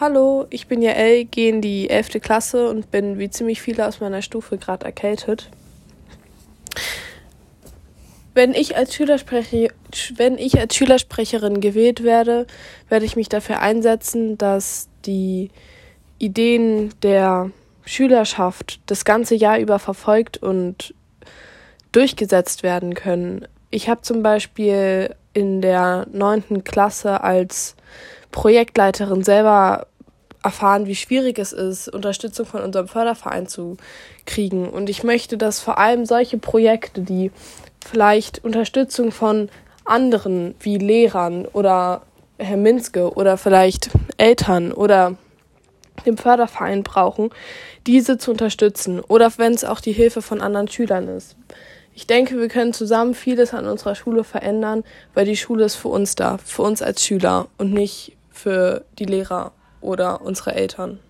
Hallo, ich bin Jael, gehe in die 11. Klasse und bin wie ziemlich viele aus meiner Stufe gerade erkältet. Wenn ich, als wenn ich als Schülersprecherin gewählt werde, werde ich mich dafür einsetzen, dass die Ideen der Schülerschaft das ganze Jahr über verfolgt und durchgesetzt werden können. Ich habe zum Beispiel in der neunten Klasse als Projektleiterin selber erfahren, wie schwierig es ist, Unterstützung von unserem Förderverein zu kriegen. Und ich möchte, dass vor allem solche Projekte, die vielleicht Unterstützung von anderen wie Lehrern oder Herr Minske oder vielleicht Eltern oder dem Förderverein brauchen, diese zu unterstützen oder wenn es auch die Hilfe von anderen Schülern ist. Ich denke, wir können zusammen vieles an unserer Schule verändern, weil die Schule ist für uns da, für uns als Schüler und nicht für die Lehrer oder unsere Eltern.